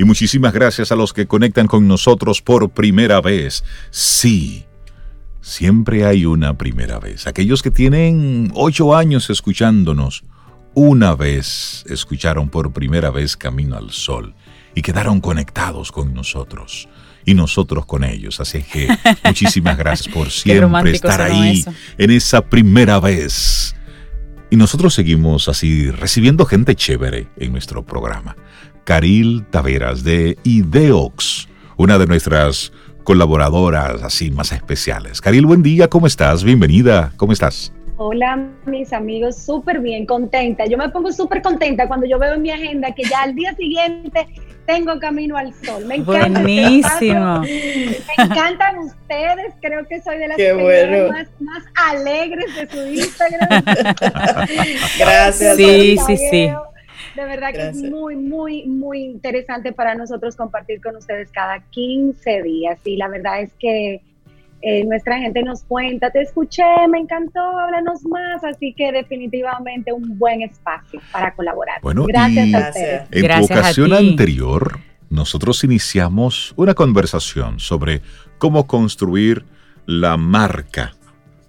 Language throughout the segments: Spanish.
Y muchísimas gracias a los que conectan con nosotros por primera vez. Sí, siempre hay una primera vez. Aquellos que tienen ocho años escuchándonos, una vez escucharon por primera vez Camino al Sol y quedaron conectados con nosotros y nosotros con ellos. Así que muchísimas gracias por siempre estar ahí en esa primera vez. Y nosotros seguimos así recibiendo gente chévere en nuestro programa. Caril Taveras de Ideox, una de nuestras colaboradoras así más especiales. Caril, buen día, ¿cómo estás? Bienvenida, ¿cómo estás? Hola, mis amigos, súper bien, contenta. Yo me pongo súper contenta cuando yo veo en mi agenda que ya al día siguiente tengo camino al sol. Me encanta. Buenísimo. Me encantan ustedes. Creo que soy de las personas más, alegres de su Instagram. Gracias. Sí, sí, sí. De verdad que es muy, muy, muy interesante para nosotros compartir con ustedes cada 15 días. Y la verdad es que eh, nuestra gente nos cuenta, te escuché, me encantó, háblanos más, así que definitivamente un buen espacio para colaborar. Bueno, gracias a ustedes. En tu ocasión anterior, nosotros iniciamos una conversación sobre cómo construir la marca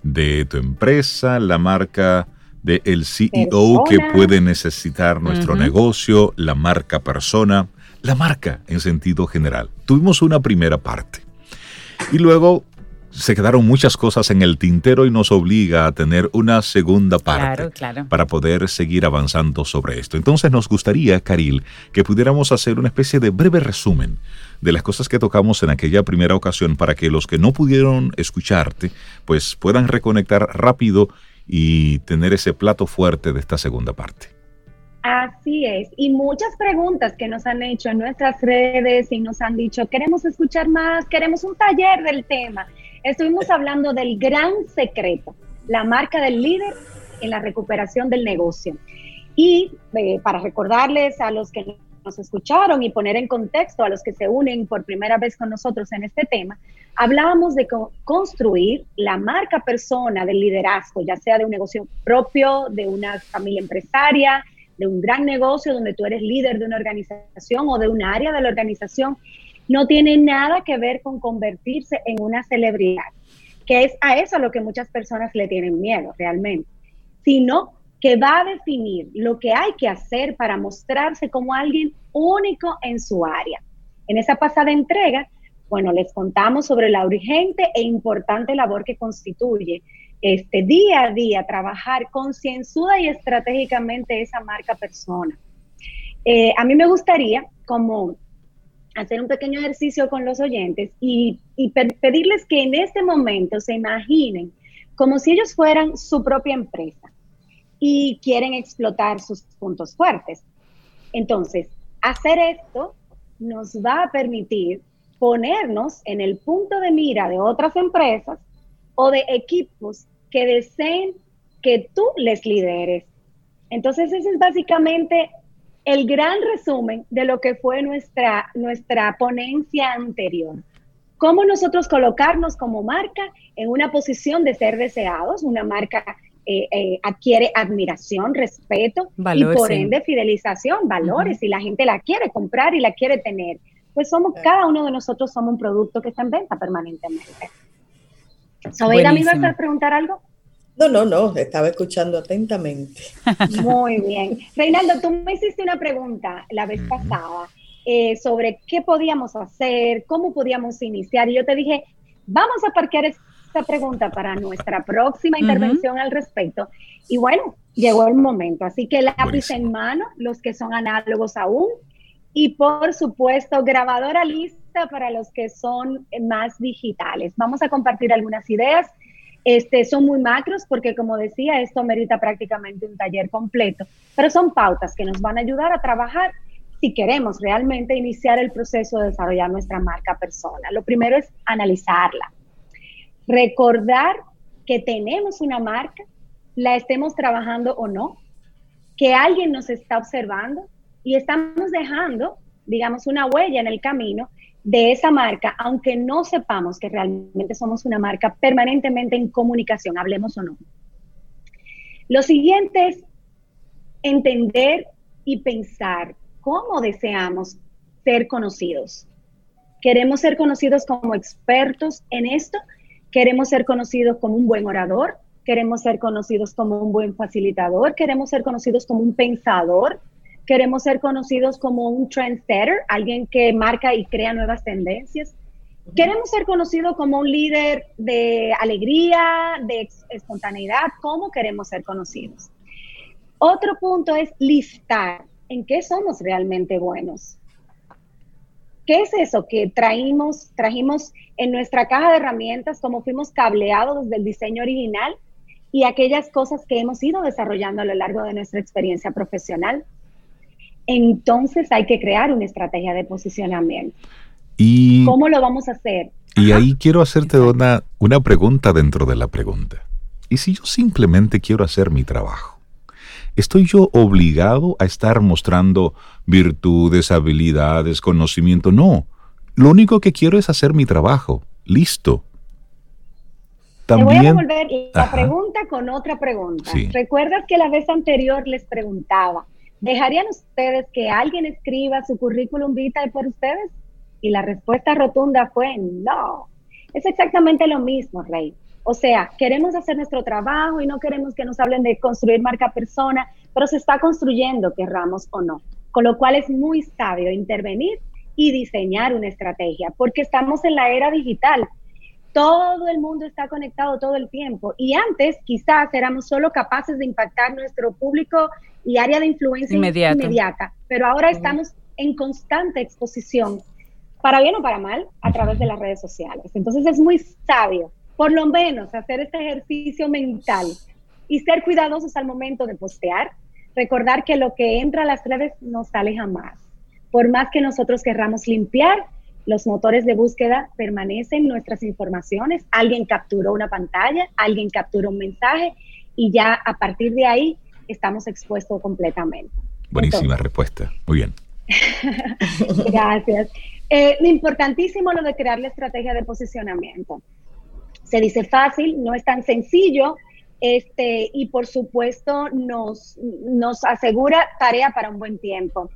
de tu empresa, la marca del el CEO que puede necesitar nuestro negocio, la marca persona, la marca en sentido general. Tuvimos una primera parte. Y luego se quedaron muchas cosas en el tintero y nos obliga a tener una segunda parte para poder seguir avanzando sobre esto. Entonces nos gustaría, Caril, que pudiéramos hacer una especie de breve resumen de las cosas que tocamos en aquella primera ocasión para que los que no pudieron escucharte pues puedan reconectar rápido y tener ese plato fuerte de esta segunda parte. Así es, y muchas preguntas que nos han hecho en nuestras redes y nos han dicho, queremos escuchar más, queremos un taller del tema. Estuvimos hablando del gran secreto, la marca del líder en la recuperación del negocio. Y eh, para recordarles a los que nos escucharon y poner en contexto a los que se unen por primera vez con nosotros en este tema, hablábamos de construir la marca persona del liderazgo, ya sea de un negocio propio, de una familia empresaria, de un gran negocio donde tú eres líder de una organización o de un área de la organización no tiene nada que ver con convertirse en una celebridad, que es a eso a lo que muchas personas le tienen miedo realmente, sino que va a definir lo que hay que hacer para mostrarse como alguien único en su área. En esa pasada entrega, bueno, les contamos sobre la urgente e importante labor que constituye este día a día trabajar concienzuda y estratégicamente esa marca persona. Eh, a mí me gustaría, como hacer un pequeño ejercicio con los oyentes y, pedirles que en este momento se imaginen como si ellos fueran su propia empresa y quieren explotar sus puntos fuertes. Entonces, hacer esto nos va a permitir ponernos en el punto de mira de otras empresas o de equipos que deseen que tú les lideres. Entonces, ese es básicamente el gran resumen de lo que fue nuestra, nuestra ponencia anterior. Cómo nosotros colocarnos como marca en una posición de ser deseados, una marca eh, eh, adquiere admiración, respeto y por ende fidelización, valores, y la gente la quiere comprar y la quiere tener. Pues somos, cada uno de nosotros somos un producto que está en venta permanentemente. ¿Sobeida me ibas a preguntar algo? No, no, no, estaba escuchando atentamente. Muy bien. Reinaldo, tú me hiciste una pregunta la vez pasada eh, sobre qué podíamos hacer, cómo podíamos iniciar, y yo te dije, vamos a parquear esta pregunta para nuestra próxima intervención al respecto. Y bueno, llegó el momento, así que lápiz en mano, los que son análogos aún, y por supuesto, grabadora lista para los que son más digitales. Vamos a compartir algunas ideas. Este, son muy macros porque, como decía, esto merita prácticamente un taller completo, pero son pautas que nos van a ayudar a trabajar si queremos realmente iniciar el proceso de desarrollar nuestra marca persona. Lo primero es analizarla, recordar que tenemos una marca, la estemos trabajando o no, que alguien nos está observando y estamos dejando, digamos, una huella en el camino de esa marca, aunque no sepamos que realmente somos una marca permanentemente en comunicación, hablemos o no. Lo siguiente es entender y pensar cómo deseamos ser conocidos. Queremos ser conocidos como expertos en esto, queremos ser conocidos como un buen orador, queremos ser conocidos como un buen facilitador, queremos ser conocidos como un pensador, queremos ser conocidos como un trendsetter, alguien que marca y crea nuevas tendencias. Queremos ser conocidos como un líder de alegría, de espontaneidad. ¿Cómo queremos ser conocidos? Otro punto es listar en qué somos realmente buenos. ¿Qué es eso que traímos, trajimos en nuestra caja de herramientas, como fuimos cableados desde el diseño original y aquellas cosas que hemos ido desarrollando a lo largo de nuestra experiencia profesional? Entonces hay que crear una estrategia de posicionamiento. Y, ¿Cómo lo vamos a hacer? Y ahí quiero hacerte una, una pregunta dentro de la pregunta. ¿Y si yo simplemente quiero hacer mi trabajo? ¿Estoy yo obligado a estar mostrando virtudes, habilidades, conocimiento? No. Lo único que quiero es hacer mi trabajo. Listo. También, Te voy a devolver la pregunta con otra pregunta. ¿Recuerdas que la vez anterior les preguntaba, ¿dejarían ustedes que alguien escriba su currículum vitae por ustedes? Y la respuesta rotunda fue no. Es exactamente lo mismo, Rey. O sea, queremos hacer nuestro trabajo y no queremos que nos hablen de construir marca persona, pero se está construyendo, querramos o no. Con lo cual es muy sabio intervenir y diseñar una estrategia, porque estamos en la era digital. Todo el mundo está conectado todo el tiempo y antes quizás éramos solo capaces de impactar nuestro público y área de influencia inmediata, pero ahora estamos en constante exposición, para bien o para mal, a través de las redes sociales. Entonces es muy sabio por lo menos hacer este ejercicio mental y ser cuidadosos al momento de postear, recordar que lo que entra a las redes no sale jamás. Por más que nosotros querramos limpiar, los motores de búsqueda permanecen nuestras informaciones, alguien capturó una pantalla, alguien capturó un mensaje y ya a partir de ahí estamos expuestos completamente. Buenísima respuesta, muy bien. Gracias. Eh, importantísimo lo de crear la estrategia de posicionamiento se dice fácil, no es tan sencillo, este, y por supuesto nos, nos asegura tarea para un buen tiempo.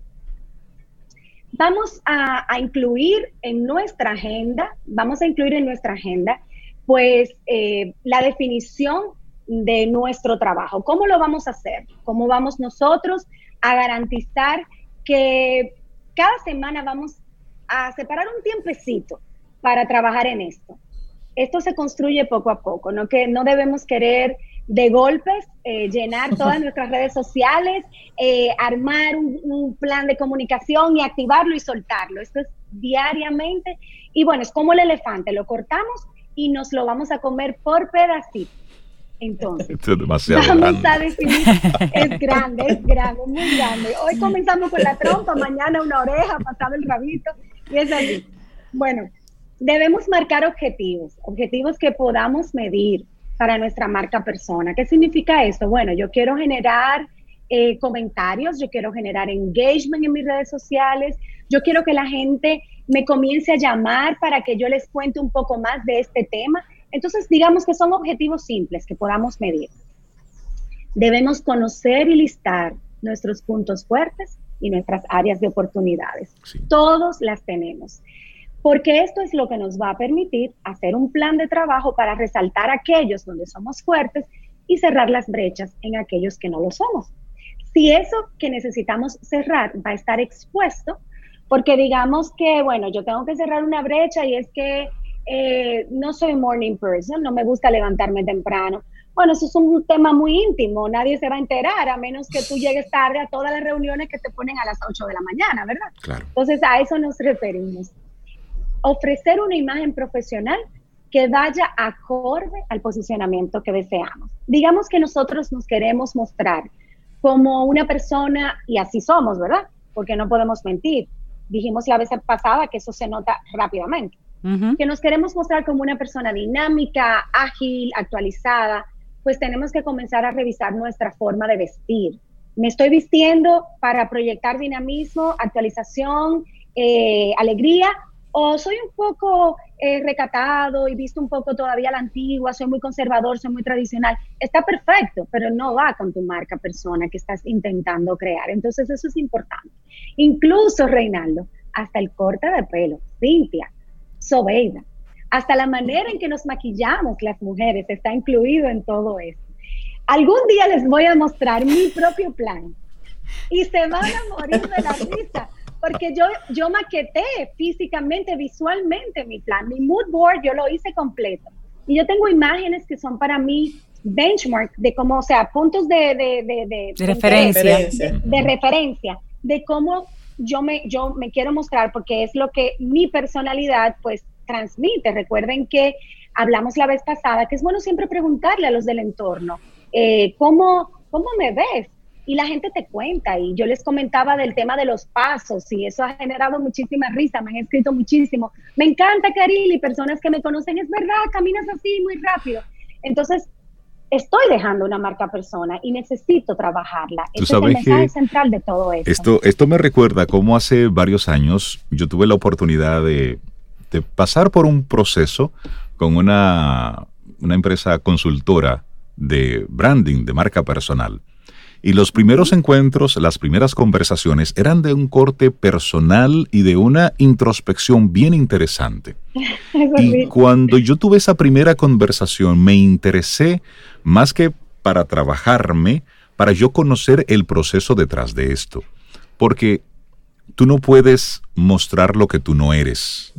Vamos a, incluir en nuestra agenda, vamos a incluir en nuestra agenda, pues eh, la definición de nuestro trabajo. ¿Cómo lo vamos a hacer? ¿Cómo vamos nosotros a garantizar que cada semana vamos a separar un tiempecito para trabajar en esto? Esto se construye poco a poco, no que no debemos querer de golpes eh, llenar todas nuestras redes sociales, eh, armar un, plan de comunicación y activarlo y soltarlo. Esto es diariamente. Y bueno, es como el elefante, lo cortamos y nos lo vamos a comer por pedacitos. Entonces, es vamos a definir, es grande, es grande, muy grande. Hoy comenzamos con la trompa, mañana una oreja, pasado el rabito, y es así. Bueno, debemos marcar objetivos, objetivos que podamos medir para nuestra marca persona. ¿Qué significa esto? Bueno, yo quiero generar eh, comentarios, yo quiero generar engagement en mis redes sociales, yo quiero que la gente me comience a llamar para que yo les cuente un poco más de este tema. Entonces, digamos que son objetivos simples que podamos medir. Debemos conocer y listar nuestros puntos fuertes y nuestras áreas de oportunidades. Todos las tenemos porque esto es lo que nos va a permitir hacer un plan de trabajo para resaltar aquellos donde somos fuertes y cerrar las brechas en aquellos que no lo somos. Si eso que necesitamos cerrar va a estar expuesto, porque digamos que, bueno, yo tengo que cerrar una brecha y es que eh, no soy morning person, no me gusta levantarme temprano. Bueno, eso es un tema muy íntimo, nadie se va a enterar a menos que tú llegues tarde a todas las reuniones que te ponen a las 8 de la mañana, ¿verdad? Claro. Entonces a eso nos referimos ofrecer una imagen profesional que vaya acorde al posicionamiento que deseamos. Digamos que nosotros nos queremos mostrar como una persona, y así somos, ¿verdad? Porque no podemos mentir. Dijimos la vez pasada que eso se nota rápidamente. Que nos queremos mostrar como una persona dinámica, ágil, actualizada, pues tenemos que comenzar a revisar nuestra forma de vestir. Me estoy vistiendo para proyectar dinamismo, actualización, eh, alegría, o soy un poco eh, recatado y visto un poco todavía la antigua, soy muy conservador, soy muy tradicional, está perfecto, pero no va con tu marca persona que estás intentando crear. Entonces eso es importante. Incluso, Reinaldo, hasta el corte de pelo, Cintia, Sobeida, hasta la manera en que nos maquillamos las mujeres está incluido en todo esto. Algún día les voy a mostrar mi propio plan y se van a morir de la risa porque yo, yo maqueté físicamente, visualmente mi plan, mi mood board, yo lo hice completo. Y yo tengo imágenes que son para mí benchmark de cómo, o sea, puntos de, de, de, referencia. De, referencia, de cómo yo me, yo me quiero mostrar, porque es lo que mi personalidad pues transmite. Recuerden que hablamos la vez pasada que es bueno siempre preguntarle a los del entorno, eh, ¿cómo, ¿cómo me ves? Y la gente te cuenta. Y yo les comentaba del tema de los pasos y eso ha generado muchísima risa, me han escrito muchísimo. Me encanta, y personas que me conocen, es verdad, caminas así muy rápido. Entonces, estoy dejando una marca persona y necesito trabajarla. Ese es el mensaje central de todo esto. esto. Esto me recuerda cómo hace varios años yo tuve la oportunidad de, de pasar por un proceso con una, una empresa consultora de branding, de marca personal. Y los primeros encuentros, las primeras conversaciones eran de un corte personal y de una introspección bien interesante. y cuando yo tuve esa primera conversación, me interesé más que para trabajarme, para yo conocer el proceso detrás de esto. Porque tú no puedes mostrar lo que tú no eres.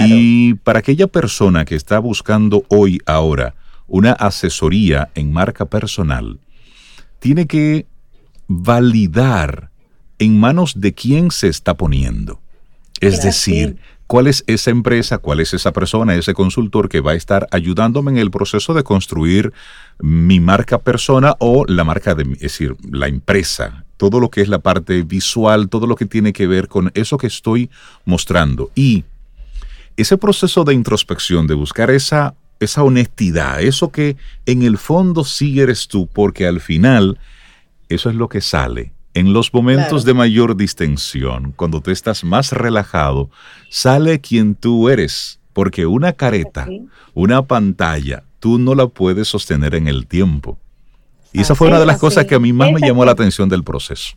Y para aquella persona que está buscando hoy, ahora, una asesoría en marca personal, tiene que validar en manos de quién se está poniendo. Es decir, cuál es esa empresa, cuál es esa persona, ese consultor que va a estar ayudándome en el proceso de construir mi marca persona o la marca de, es decir, la empresa, todo lo que es la parte visual, todo lo que tiene que ver con eso que estoy mostrando. Y ese proceso de introspección, de buscar esa esa honestidad, eso que en el fondo sí eres tú, porque al final eso es lo que sale. En los momentos de mayor distensión, cuando tú estás más relajado, sale quien tú eres, porque una careta, una pantalla, tú no la puedes sostener en el tiempo. Y esa fue una de las cosas que a mí más me llamó la atención del proceso.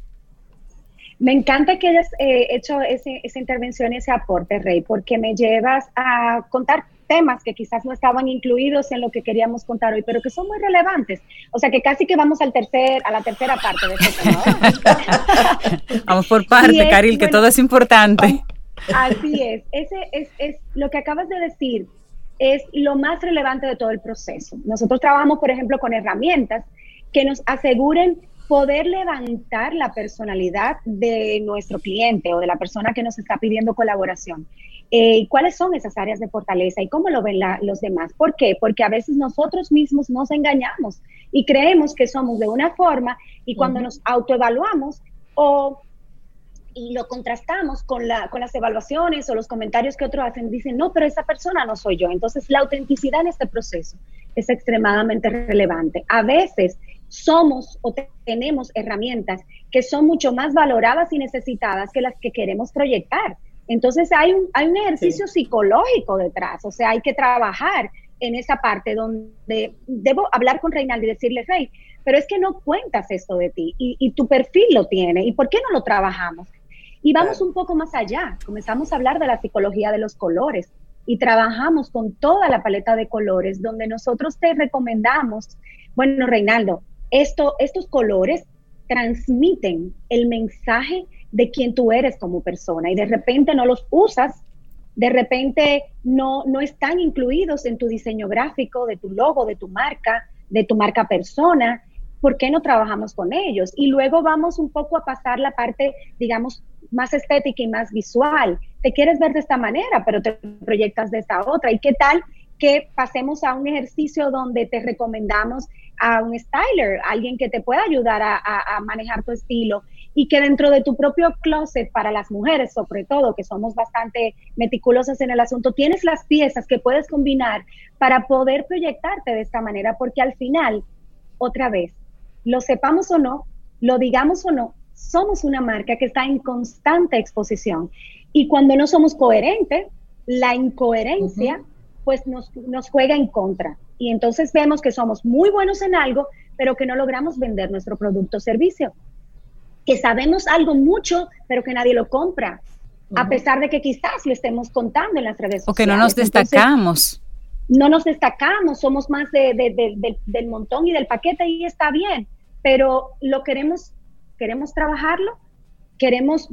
Me encanta que hayas eh, hecho esa intervención, ese aporte, Rey, porque me llevas a contar temas que quizás no estaban incluidos en lo que queríamos contar hoy, pero que son muy relevantes. O sea que casi que vamos al tercer, a la tercera parte de este tema. vamos por parte, Caril, que todo es importante. Así es. Ese es, es lo que acabas de decir es lo más relevante de todo el proceso. Nosotros trabajamos, por ejemplo, con herramientas que nos aseguren poder levantar la personalidad de nuestro cliente o de la persona que nos está pidiendo colaboración. Eh, ¿Cuáles son esas áreas de fortaleza y cómo lo ven los demás? ¿Por qué? Porque a veces nosotros mismos nos engañamos y creemos que somos de una forma y cuando nos autoevaluamos o y lo contrastamos con, la, con las evaluaciones o los comentarios que otros hacen, dicen, no, pero esa persona no soy yo. Entonces, la autenticidad en este proceso es extremadamente relevante. A veces somos o tenemos herramientas que son mucho más valoradas y necesitadas que las que queremos proyectar. Entonces hay un, hay un ejercicio psicológico detrás, o sea, hay que trabajar en esa parte donde debo hablar con Reinaldo y decirle, Rey, pero es que no cuentas esto de ti y, tu perfil lo tiene, ¿y por qué no lo trabajamos? Y vamos un poco más allá, comenzamos a hablar de la psicología de los colores y trabajamos con toda la paleta de colores donde nosotros te recomendamos, bueno, Reinaldo, esto, estos colores transmiten el mensaje de quién tú eres como persona y de repente no los usas, de repente no, no están incluidos en tu diseño gráfico, de tu logo, de tu marca, de tu marca persona. ¿Por qué no trabajamos con ellos? Y luego vamos un poco a pasar la parte, digamos, más estética y más visual. Te quieres ver de esta manera, pero te proyectas de esta otra. ¿Y qué tal que pasemos a un ejercicio donde te recomendamos a un styler, alguien que te pueda ayudar a, manejar tu estilo y que dentro de tu propio closet para las mujeres, sobre todo, que somos bastante meticulosas en el asunto, tienes las piezas que puedes combinar para poder proyectarte de esta manera, porque al final, otra vez, lo sepamos o no, lo digamos o no, somos una marca que está en constante exposición. Y cuando no somos coherentes, la incoherencia, pues nos, nos juega en contra y entonces vemos que somos muy buenos en algo, pero que no logramos vender nuestro producto o servicio. Que sabemos algo mucho, pero que nadie lo compra. a pesar de que quizás lo estemos contando en las redes sociales. O que no nos destacamos. no nos destacamos, somos más del montón y del paquete y está bien, pero lo queremos, queremos trabajarlo, queremos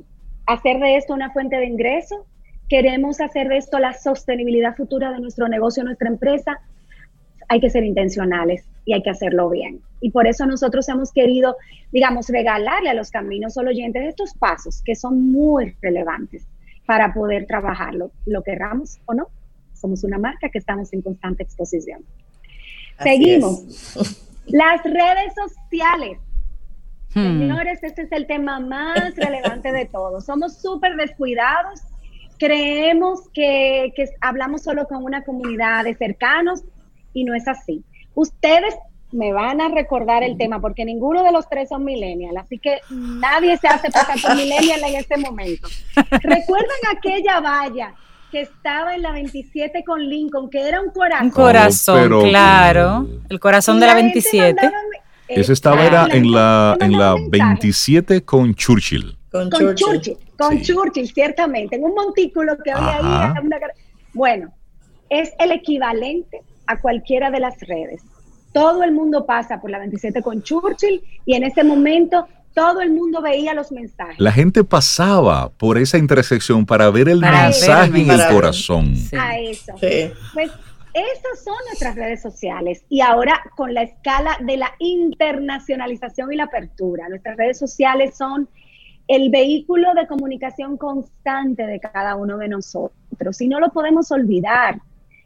hacer de esto una fuente de ingreso, queremos hacer de esto la sostenibilidad futura de nuestro negocio, nuestra empresa, hay que ser intencionales y hay que hacerlo bien. Y por eso nosotros hemos querido, digamos, regalarle a los caminos solo oyentes estos pasos que son muy relevantes para poder trabajarlo, lo querramos o no. Somos una marca que estamos en constante exposición. Seguimos. Las redes sociales. Hmm. Señores, este es el tema más relevante de todos. Somos súper descuidados. Creemos que, que hablamos solo con una comunidad de cercanos y no es así. Ustedes me van a recordar el tema porque ninguno de los tres son millennials, así que nadie se hace pasar por millennial en este momento. ¿Recuerdan aquella valla que estaba en la 27 con Lincoln, que era un corazón? Un corazón, claro, el corazón de la 27. Ese estaba era en la, en la 27 con Churchill. Con, Churchill. Con Churchill, ciertamente, en un montículo que había ahí. bueno, es el equivalente a cualquiera de las redes. Todo el mundo pasa por la 27 con Churchill y en ese momento todo el mundo veía los mensajes. La gente pasaba por esa intersección para ver el mensaje en el corazón. A eso. Pues esas son nuestras redes sociales y ahora con la escala de la internacionalización y la apertura, nuestras redes sociales son el vehículo de comunicación constante de cada uno de nosotros y no lo podemos olvidar.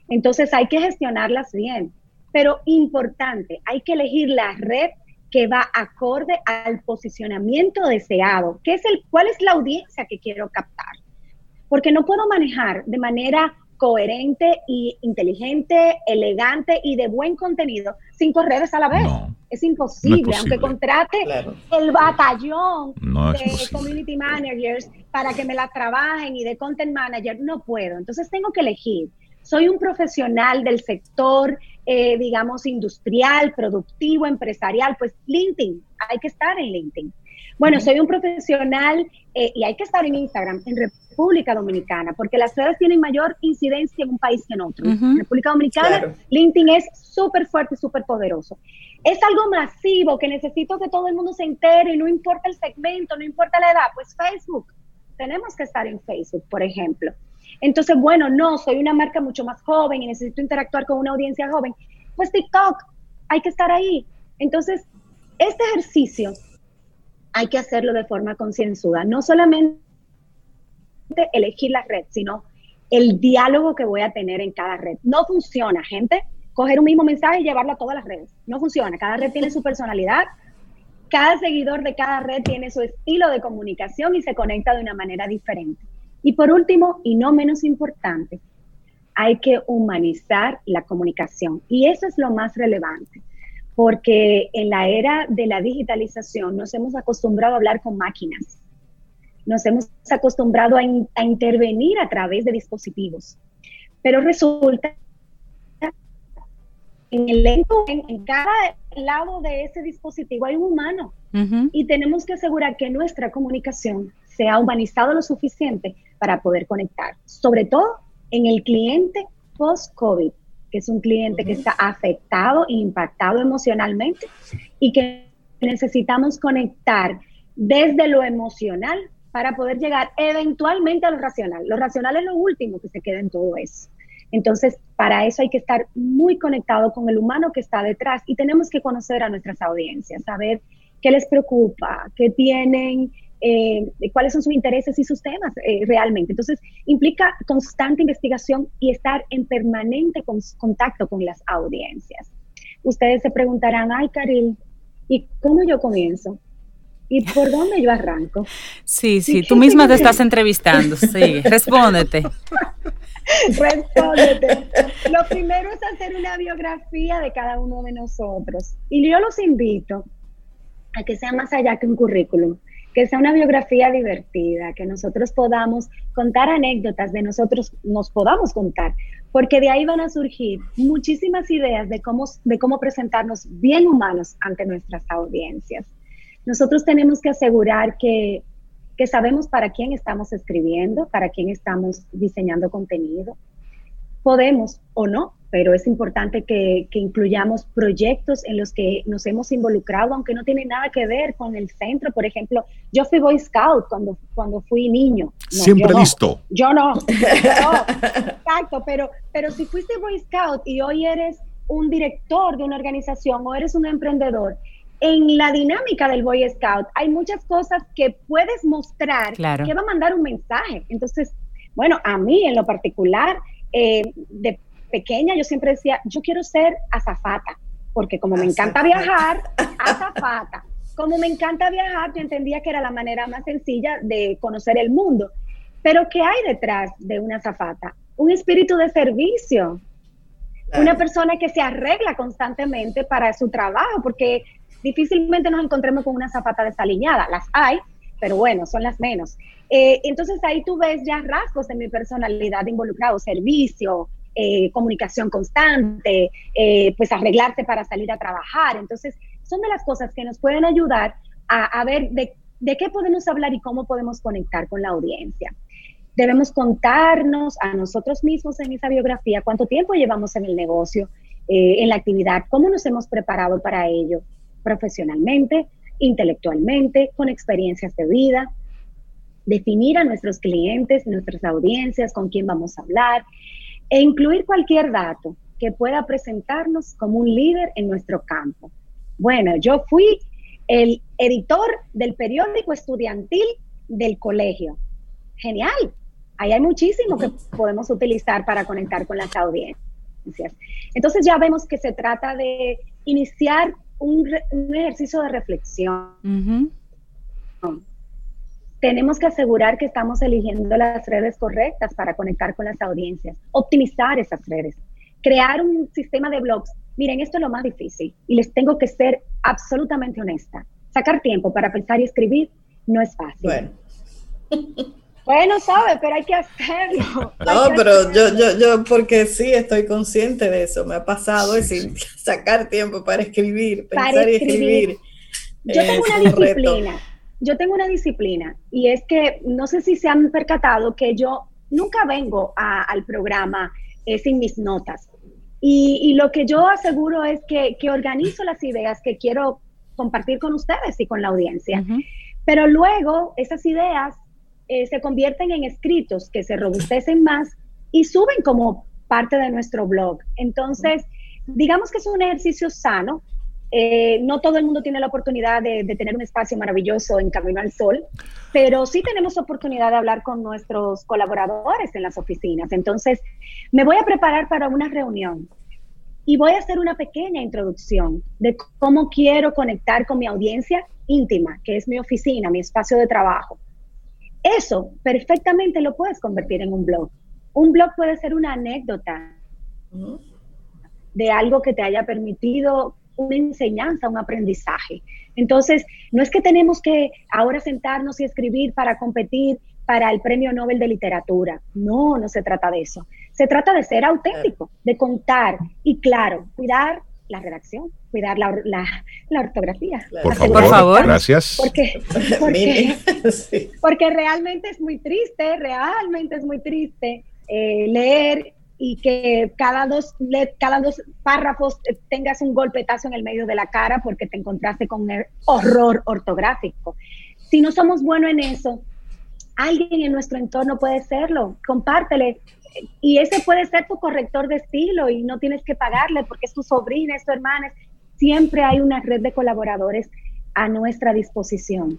Entonces hay que gestionarlas bien, pero importante, hay que elegir la red que va acorde al posicionamiento deseado. ¿Qué es el, ¿Cuál es la audiencia que quiero captar? Porque no puedo manejar de manera coherente y inteligente, elegante y de buen contenido cinco redes a la vez. es, imposible, aunque contrate el batallón de community managers para que me la trabajen y de content manager, no puedo. Entonces tengo que elegir soy un profesional del sector, eh, digamos, industrial, productivo, empresarial, pues LinkedIn, hay que estar en LinkedIn. Bueno, soy un profesional eh, y hay que estar en Instagram, en República Dominicana, porque las redes tienen mayor incidencia en un país que en otro. En República Dominicana, LinkedIn es súper fuerte y súper poderoso. Es algo masivo que necesito que todo el mundo se entere, no importa el segmento, no importa la edad, pues Facebook. Tenemos que estar en Facebook, por ejemplo. Entonces, bueno, no, soy una marca mucho más joven y necesito interactuar con una audiencia joven. Pues TikTok, hay que estar ahí. Entonces, este ejercicio hay que hacerlo de forma concienzuda, no solamente elegir la red, sino el diálogo que voy a tener en cada red. No funciona, gente, coger un mismo mensaje y llevarlo a todas las redes. No funciona, cada red tiene su personalidad, cada seguidor de cada red tiene su estilo de comunicación y se conecta de una manera diferente. Y por último, y no menos importante, hay que humanizar la comunicación. Y eso es lo más relevante, porque en la era de la digitalización nos hemos acostumbrado a hablar con máquinas, nos hemos acostumbrado a, intervenir a través de dispositivos, pero resulta en el lento, en, cada lado de ese dispositivo hay un humano. Y tenemos que asegurar que nuestra comunicación sea humanizado lo suficiente para poder conectar, sobre todo en el cliente post-COVID, que es un cliente que está afectado e impactado emocionalmente y que necesitamos conectar desde lo emocional para poder llegar eventualmente a lo racional. Lo racional es lo último que se queda en todo eso. Entonces, para eso hay que estar muy conectado con el humano que está detrás y tenemos que conocer a nuestras audiencias, saber qué les preocupa, qué tienen eh, cuáles son sus intereses y sus temas eh, realmente. Entonces, implica constante investigación y estar en permanente contacto con las audiencias. Ustedes se preguntarán, ay, Caril, ¿y cómo yo comienzo? ¿Y por dónde yo arranco? Sí, sí, tú misma te estás entrevistando, sí, respóndete. respóndete. Lo primero es hacer una biografía de cada uno de nosotros. Y yo los invito a que sea más allá que un currículum que sea una biografía divertida, que nosotros podamos contar anécdotas de nosotros, nos podamos contar, porque de ahí van a surgir muchísimas ideas de cómo, de cómo presentarnos bien humanos ante nuestras audiencias. Nosotros tenemos que asegurar que que sabemos para quién estamos escribiendo, para quién estamos diseñando contenido. Podemos o no, pero es importante que, incluyamos proyectos en los que nos hemos involucrado, aunque no tiene nada que ver con el centro. Por ejemplo, yo fui Boy Scout cuando, cuando fui niño. Siempre listo. Yo no, exacto, pero, pero si fuiste Boy Scout y hoy eres un director de una organización o eres un emprendedor, en la dinámica del Boy Scout hay muchas cosas que puedes mostrar que va a mandar un mensaje. Entonces, bueno, a mí en lo particular, eh, de pequeña yo siempre decía, yo quiero ser azafata, porque como me encanta viajar, azafata. Como me encanta viajar, yo entendía que era la manera más sencilla de conocer el mundo. Pero ¿qué hay detrás de una azafata? Un espíritu de servicio, una persona que se arregla constantemente para su trabajo, porque difícilmente nos encontremos con una zapata desaliñada. Las hay, pero bueno, son las menos. Eh, entonces ahí tú ves ya rasgos de mi personalidad involucrado, servicio, eh, comunicación constante, eh, pues arreglarse para salir a trabajar. Entonces, son de las cosas que nos pueden ayudar a, ver de, qué podemos hablar y cómo podemos conectar con la audiencia debemos contarnos a nosotros mismos en esa biografía cuánto tiempo llevamos en el negocio, eh, en la actividad, cómo nos hemos preparado para ello, profesionalmente, intelectualmente, con experiencias de vida, definir a nuestros clientes, nuestras audiencias, con quién vamos a hablar, e incluir cualquier dato que pueda presentarnos como un líder en nuestro campo. Bueno, yo fui el editor del periódico estudiantil del colegio. Genial, Ahí hay muchísimo que podemos utilizar para conectar con las audiencias. Entonces ya vemos que se trata de iniciar un, ejercicio de reflexión. Tenemos que asegurar que estamos eligiendo las redes correctas para conectar con las audiencias, optimizar esas redes, crear un sistema de blogs. Miren, esto es lo más difícil y les tengo que ser absolutamente honesta. Sacar tiempo para pensar y escribir no es fácil. Bueno. Bueno, sabe, pero hay que hacerlo. No, pero yo, yo, yo, porque sí estoy consciente de eso, me ha pasado, es decir, sacar tiempo para escribir, pensar y escribir. Yo tengo una disciplina, yo tengo una disciplina, y es que no sé si se han percatado que yo nunca vengo al programa eh, sin mis notas. Y, lo que yo aseguro es que, que, organizo las ideas que quiero compartir con ustedes y con la audiencia. Pero luego esas ideas eh, se convierten en escritos que se robustecen más y suben como parte de nuestro blog. Entonces, digamos que es un ejercicio sano. Eh, no todo el mundo tiene la oportunidad de, tener un espacio maravilloso en Camino al Sol, pero sí tenemos oportunidad de hablar con nuestros colaboradores en las oficinas. Entonces, me voy a preparar para una reunión y voy a hacer una pequeña introducción de cómo quiero conectar con mi audiencia íntima, que es mi oficina, mi espacio de trabajo. Eso perfectamente lo puedes convertir en un blog. Un blog puede ser una anécdota de algo que te haya permitido una enseñanza, un aprendizaje. Entonces, no es que tenemos que ahora sentarnos y escribir para competir para el Premio Nobel de Literatura. No, no se trata de eso. Se trata de ser auténtico, de contar y, claro, cuidar la redacción, cuidar la, la, ortografía. Por, favor, gracias. Porque, porque, realmente es muy triste, realmente es muy triste eh, leer y que cada dos, cada dos párrafos tengas un golpetazo en el medio de la cara porque te encontraste con un horror ortográfico. Si no somos buenos en eso, alguien en nuestro entorno puede serlo. Compártele, y ese puede ser tu corrector de estilo y no tienes que pagarle porque es tu sobrina, es tu hermana. Siempre hay una red de colaboradores a nuestra disposición.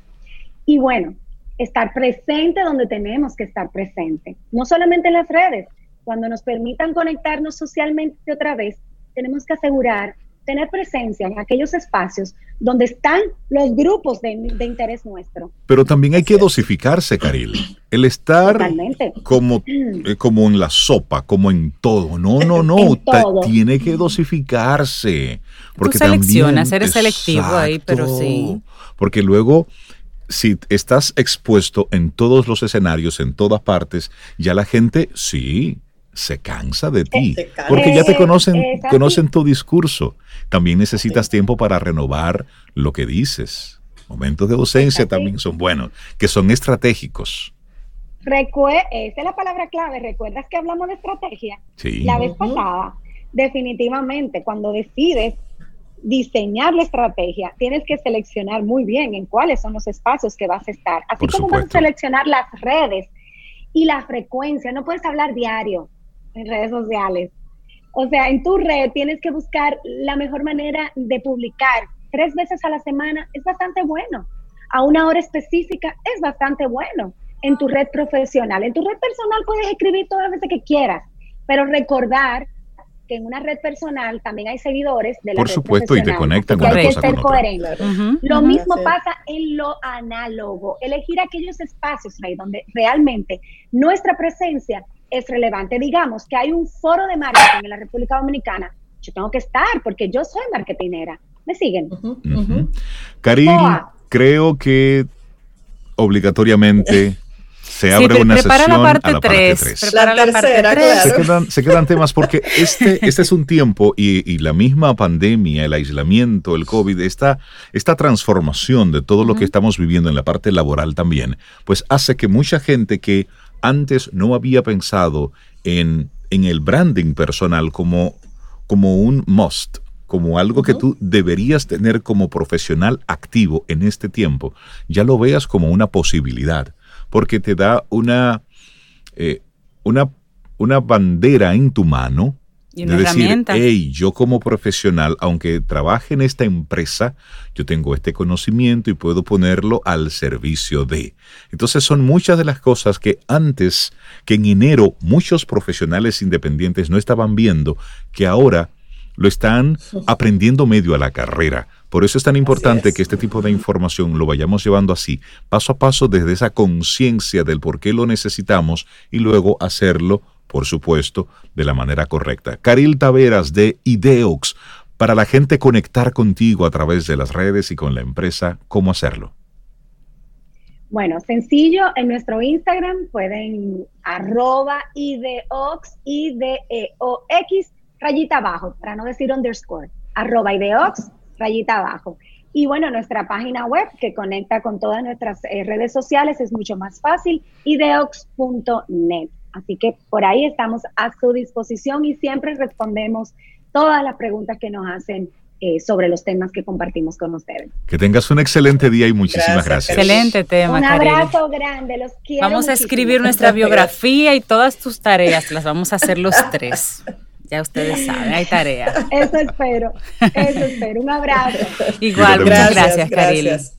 Y bueno, estar presente donde tenemos que estar presente, no solamente en las redes. Cuando nos permitan conectarnos socialmente otra vez, tenemos que asegurar tener presencia en aquellos espacios donde están los grupos de, interés nuestro. Pero también hay que dosificarse, Caril. El estar como, mm. eh, como en la sopa, como en todo. No, no, no. Tiene que dosificarse. Porque Tú seleccionas, eres selectivo ahí, pero sí. Porque luego si estás expuesto en todos los escenarios, en todas partes, ya la gente, sí, se cansa de ti, porque ya te conocen, conocen tu discurso. También necesitas tiempo para renovar lo que dices. Momentos de ausencia también son buenos, que son estratégicos. esa es la palabra clave. ¿Recuerdas que hablamos de estrategia? Sí. La vez pasada, definitivamente, cuando decides diseñar la estrategia, tienes que seleccionar muy bien en cuáles son los espacios que vas a estar. Así como vas a seleccionar las redes y la frecuencia. No puedes hablar diario en redes sociales. O sea, en tu red tienes que buscar la mejor manera de publicar. Tres veces a la semana es bastante bueno. A una hora específica es bastante bueno. En tu red profesional. En tu red personal puedes escribir todas las veces que quieras, pero recordar que en una red personal también hay seguidores de la Por supuesto, y te conectan con hay que ser coherente. Lo mismo pasa en lo análogo. Elegir aquellos espacios, ahí donde realmente nuestra presencia es relevante. Digamos que hay un foro de marketing en la República Dominicana. Yo tengo que estar porque yo soy marketinera. ¿Me siguen? Uh creo que obligatoriamente se abre una sesión la parte a la parte 3. Prepara la, tercera, Claro. Se, quedan, temas porque este, este es un tiempo y, la misma pandemia, el aislamiento, el COVID, esta, esta transformación de todo lo que estamos viviendo en la parte laboral también, pues hace que mucha gente que antes no había pensado en, en el branding personal como, como un must, como algo que tú deberías tener como profesional activo en este tiempo, ya lo veas como una posibilidad porque te da una, eh, una, una bandera en tu mano de decir, hey, yo como profesional, aunque trabaje en esta empresa, yo tengo este conocimiento y puedo ponerlo al servicio de. Entonces son muchas de las cosas que antes, que en enero muchos profesionales independientes no estaban viendo, que ahora lo están aprendiendo medio a la carrera. Por eso es tan importante que este tipo de información lo vayamos llevando así, paso a paso, desde esa conciencia del por qué lo necesitamos y luego hacerlo, por supuesto, de la manera correcta. Caril Taveras de Ideox, para la gente conectar contigo a través de las redes y con la empresa, ¿cómo hacerlo? Bueno, sencillo, en nuestro Instagram pueden arroba ideox, I-D-E-O-X, rayita abajo, para no decir underscore, arroba ideox, rayita abajo. Y bueno, nuestra página web que conecta con todas nuestras eh, redes sociales es mucho más fácil, ideox.net. Así que por ahí estamos a su disposición y siempre respondemos todas las preguntas que nos hacen eh, sobre los temas que compartimos con ustedes. Que tengas un excelente día y muchísimas gracias. Excelente tema. Un abrazo grande, los quiero. Vamos a escribir nuestra biografía y todas tus tareas, las vamos a hacer los tres. Ya ustedes saben, hay tarea. Eso espero, eso espero. Un abrazo. Igual, muchas gracias, gracias.